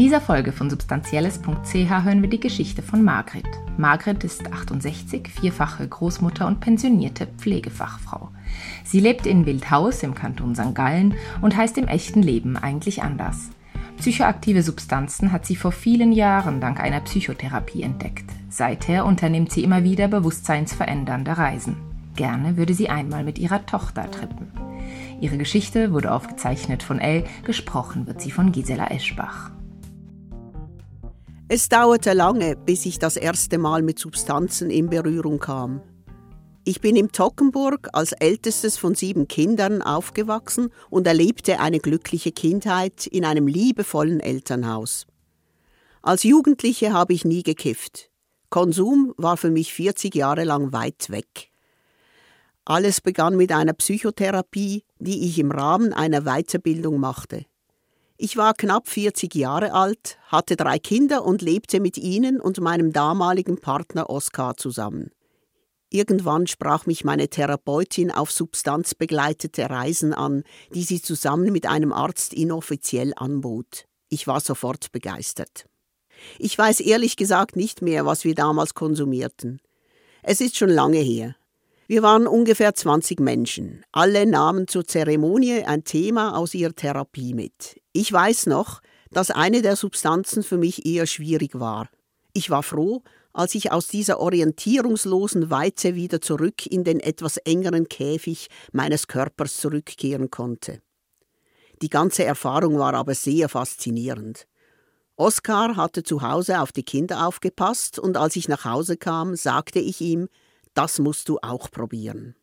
dieser Folge von substanzielles.ch hören wir die Geschichte von Margret. Margret ist 68, vierfache Großmutter und pensionierte Pflegefachfrau. Sie lebt in Wildhaus im Kanton St. Gallen und heißt im echten Leben eigentlich anders. Psychoaktive Substanzen hat sie vor vielen Jahren dank einer Psychotherapie entdeckt. Seither unternimmt sie immer wieder bewusstseinsverändernde Reisen. Gerne würde sie einmal mit ihrer Tochter trippen. Ihre Geschichte wurde aufgezeichnet von Elle, gesprochen wird sie von Gisela Eschbach. Es dauerte lange, bis ich das erste Mal mit Substanzen in Berührung kam. Ich bin im Tockenburg als ältestes von sieben Kindern aufgewachsen und erlebte eine glückliche Kindheit in einem liebevollen Elternhaus. Als Jugendliche habe ich nie gekifft. Konsum war für mich 40 Jahre lang weit weg. Alles begann mit einer Psychotherapie, die ich im Rahmen einer Weiterbildung machte. Ich war knapp 40 Jahre alt, hatte drei Kinder und lebte mit ihnen und meinem damaligen Partner Oskar zusammen. Irgendwann sprach mich meine Therapeutin auf substanzbegleitete Reisen an, die sie zusammen mit einem Arzt inoffiziell anbot. Ich war sofort begeistert. Ich weiß ehrlich gesagt nicht mehr, was wir damals konsumierten. Es ist schon lange her. Wir waren ungefähr 20 Menschen. Alle nahmen zur Zeremonie ein Thema aus ihrer Therapie mit. Ich weiß noch, dass eine der Substanzen für mich eher schwierig war. Ich war froh, als ich aus dieser orientierungslosen Weite wieder zurück in den etwas engeren Käfig meines Körpers zurückkehren konnte. Die ganze Erfahrung war aber sehr faszinierend. Oskar hatte zu Hause auf die Kinder aufgepasst und als ich nach Hause kam, sagte ich ihm, das musst du auch probieren.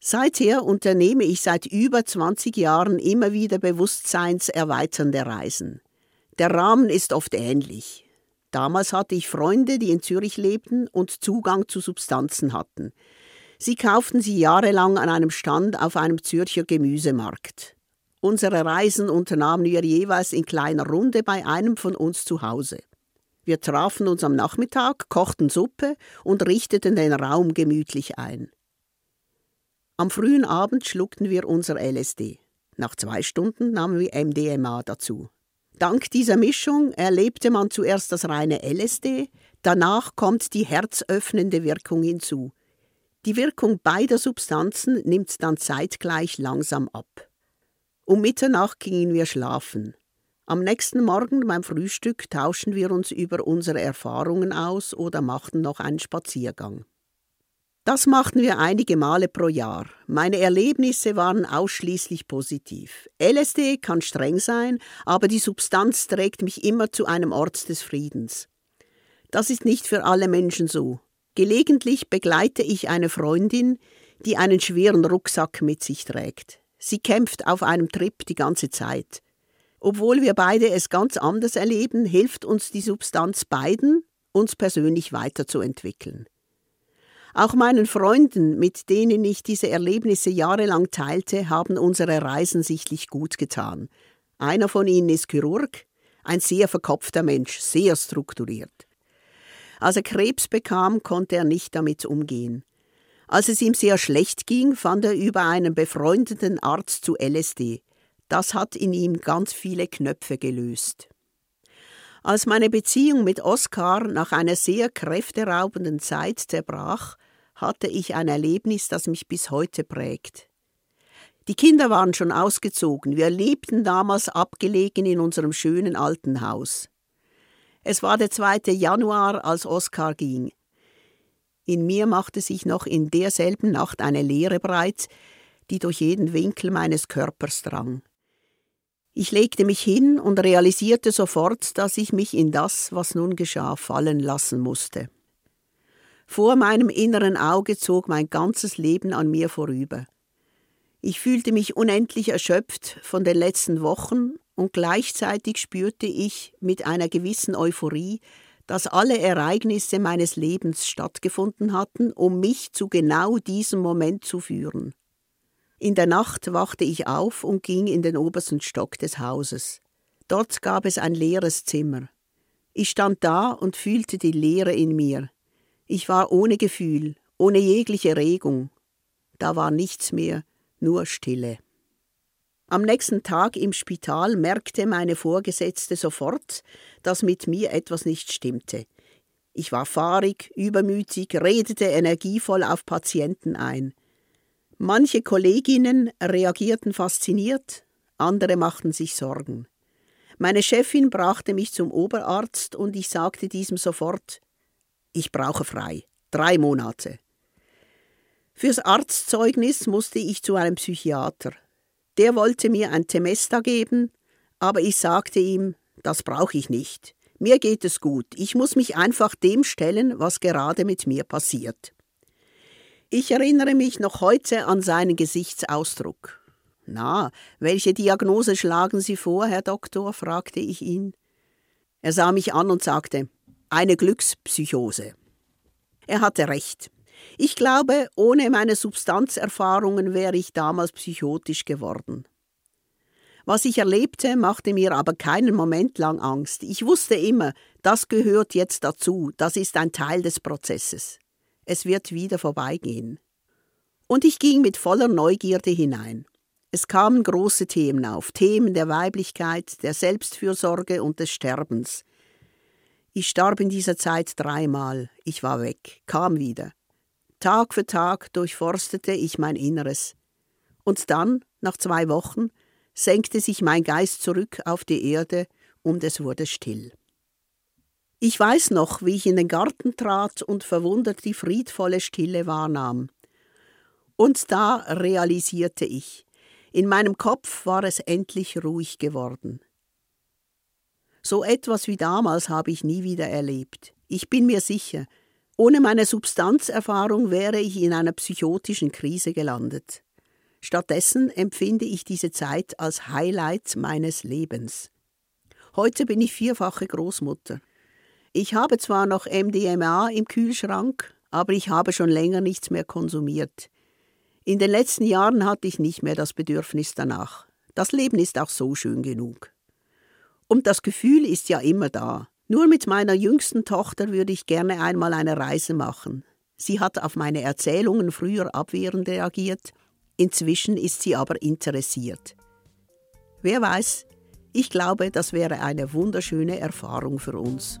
Seither unternehme ich seit über 20 Jahren immer wieder bewusstseinserweiternde Reisen. Der Rahmen ist oft ähnlich. Damals hatte ich Freunde, die in Zürich lebten und Zugang zu Substanzen hatten. Sie kauften sie jahrelang an einem Stand auf einem Zürcher Gemüsemarkt. Unsere Reisen unternahmen wir jeweils in kleiner Runde bei einem von uns zu Hause. Wir trafen uns am Nachmittag, kochten Suppe und richteten den Raum gemütlich ein. Am frühen Abend schluckten wir unser LSD. Nach zwei Stunden nahmen wir MDMA dazu. Dank dieser Mischung erlebte man zuerst das reine LSD, danach kommt die herzöffnende Wirkung hinzu. Die Wirkung beider Substanzen nimmt dann zeitgleich langsam ab. Um Mitternacht gingen wir schlafen. Am nächsten Morgen beim Frühstück tauschten wir uns über unsere Erfahrungen aus oder machten noch einen Spaziergang. Das machten wir einige Male pro Jahr. Meine Erlebnisse waren ausschließlich positiv. LSD kann streng sein, aber die Substanz trägt mich immer zu einem Ort des Friedens. Das ist nicht für alle Menschen so. Gelegentlich begleite ich eine Freundin, die einen schweren Rucksack mit sich trägt. Sie kämpft auf einem Trip die ganze Zeit. Obwohl wir beide es ganz anders erleben, hilft uns die Substanz beiden, uns persönlich weiterzuentwickeln. Auch meinen Freunden, mit denen ich diese Erlebnisse jahrelang teilte, haben unsere Reisen sichtlich gut getan. Einer von ihnen ist Chirurg, ein sehr verkopfter Mensch, sehr strukturiert. Als er Krebs bekam, konnte er nicht damit umgehen. Als es ihm sehr schlecht ging, fand er über einen befreundeten Arzt zu LSD. Das hat in ihm ganz viele Knöpfe gelöst. Als meine Beziehung mit Oskar nach einer sehr kräfteraubenden Zeit zerbrach, hatte ich ein Erlebnis, das mich bis heute prägt. Die Kinder waren schon ausgezogen, wir lebten damals abgelegen in unserem schönen alten Haus. Es war der 2. Januar, als Oskar ging. In mir machte sich noch in derselben Nacht eine Leere breit, die durch jeden Winkel meines Körpers drang. Ich legte mich hin und realisierte sofort, dass ich mich in das, was nun geschah, fallen lassen musste. Vor meinem inneren Auge zog mein ganzes Leben an mir vorüber. Ich fühlte mich unendlich erschöpft von den letzten Wochen und gleichzeitig spürte ich mit einer gewissen Euphorie, dass alle Ereignisse meines Lebens stattgefunden hatten, um mich zu genau diesem Moment zu führen. In der Nacht wachte ich auf und ging in den obersten Stock des Hauses. Dort gab es ein leeres Zimmer. Ich stand da und fühlte die Leere in mir. Ich war ohne Gefühl, ohne jegliche Regung. Da war nichts mehr, nur Stille. Am nächsten Tag im Spital merkte meine Vorgesetzte sofort, dass mit mir etwas nicht stimmte. Ich war fahrig, übermütig, redete energievoll auf Patienten ein. Manche Kolleginnen reagierten fasziniert, andere machten sich Sorgen. Meine Chefin brachte mich zum Oberarzt und ich sagte diesem sofort, ich brauche frei, drei Monate. Fürs Arztzeugnis musste ich zu einem Psychiater. Der wollte mir ein Temesta geben, aber ich sagte ihm, das brauche ich nicht. Mir geht es gut, ich muss mich einfach dem stellen, was gerade mit mir passiert. Ich erinnere mich noch heute an seinen Gesichtsausdruck. Na, welche Diagnose schlagen Sie vor, Herr Doktor? fragte ich ihn. Er sah mich an und sagte, eine Glückspsychose. Er hatte recht. Ich glaube, ohne meine Substanzerfahrungen wäre ich damals psychotisch geworden. Was ich erlebte, machte mir aber keinen Moment lang Angst. Ich wusste immer, das gehört jetzt dazu, das ist ein Teil des Prozesses. Es wird wieder vorbeigehen. Und ich ging mit voller Neugierde hinein. Es kamen große Themen auf, Themen der Weiblichkeit, der Selbstfürsorge und des Sterbens. Ich starb in dieser Zeit dreimal, ich war weg, kam wieder. Tag für Tag durchforstete ich mein Inneres. Und dann, nach zwei Wochen, senkte sich mein Geist zurück auf die Erde und es wurde still. Ich weiß noch, wie ich in den Garten trat und verwundert die friedvolle Stille wahrnahm. Und da realisierte ich, in meinem Kopf war es endlich ruhig geworden. So etwas wie damals habe ich nie wieder erlebt. Ich bin mir sicher, ohne meine Substanzerfahrung wäre ich in einer psychotischen Krise gelandet. Stattdessen empfinde ich diese Zeit als Highlight meines Lebens. Heute bin ich vierfache Großmutter. Ich habe zwar noch MDMA im Kühlschrank, aber ich habe schon länger nichts mehr konsumiert. In den letzten Jahren hatte ich nicht mehr das Bedürfnis danach. Das Leben ist auch so schön genug. Und das Gefühl ist ja immer da. Nur mit meiner jüngsten Tochter würde ich gerne einmal eine Reise machen. Sie hat auf meine Erzählungen früher abwehrend reagiert, inzwischen ist sie aber interessiert. Wer weiß, ich glaube, das wäre eine wunderschöne Erfahrung für uns.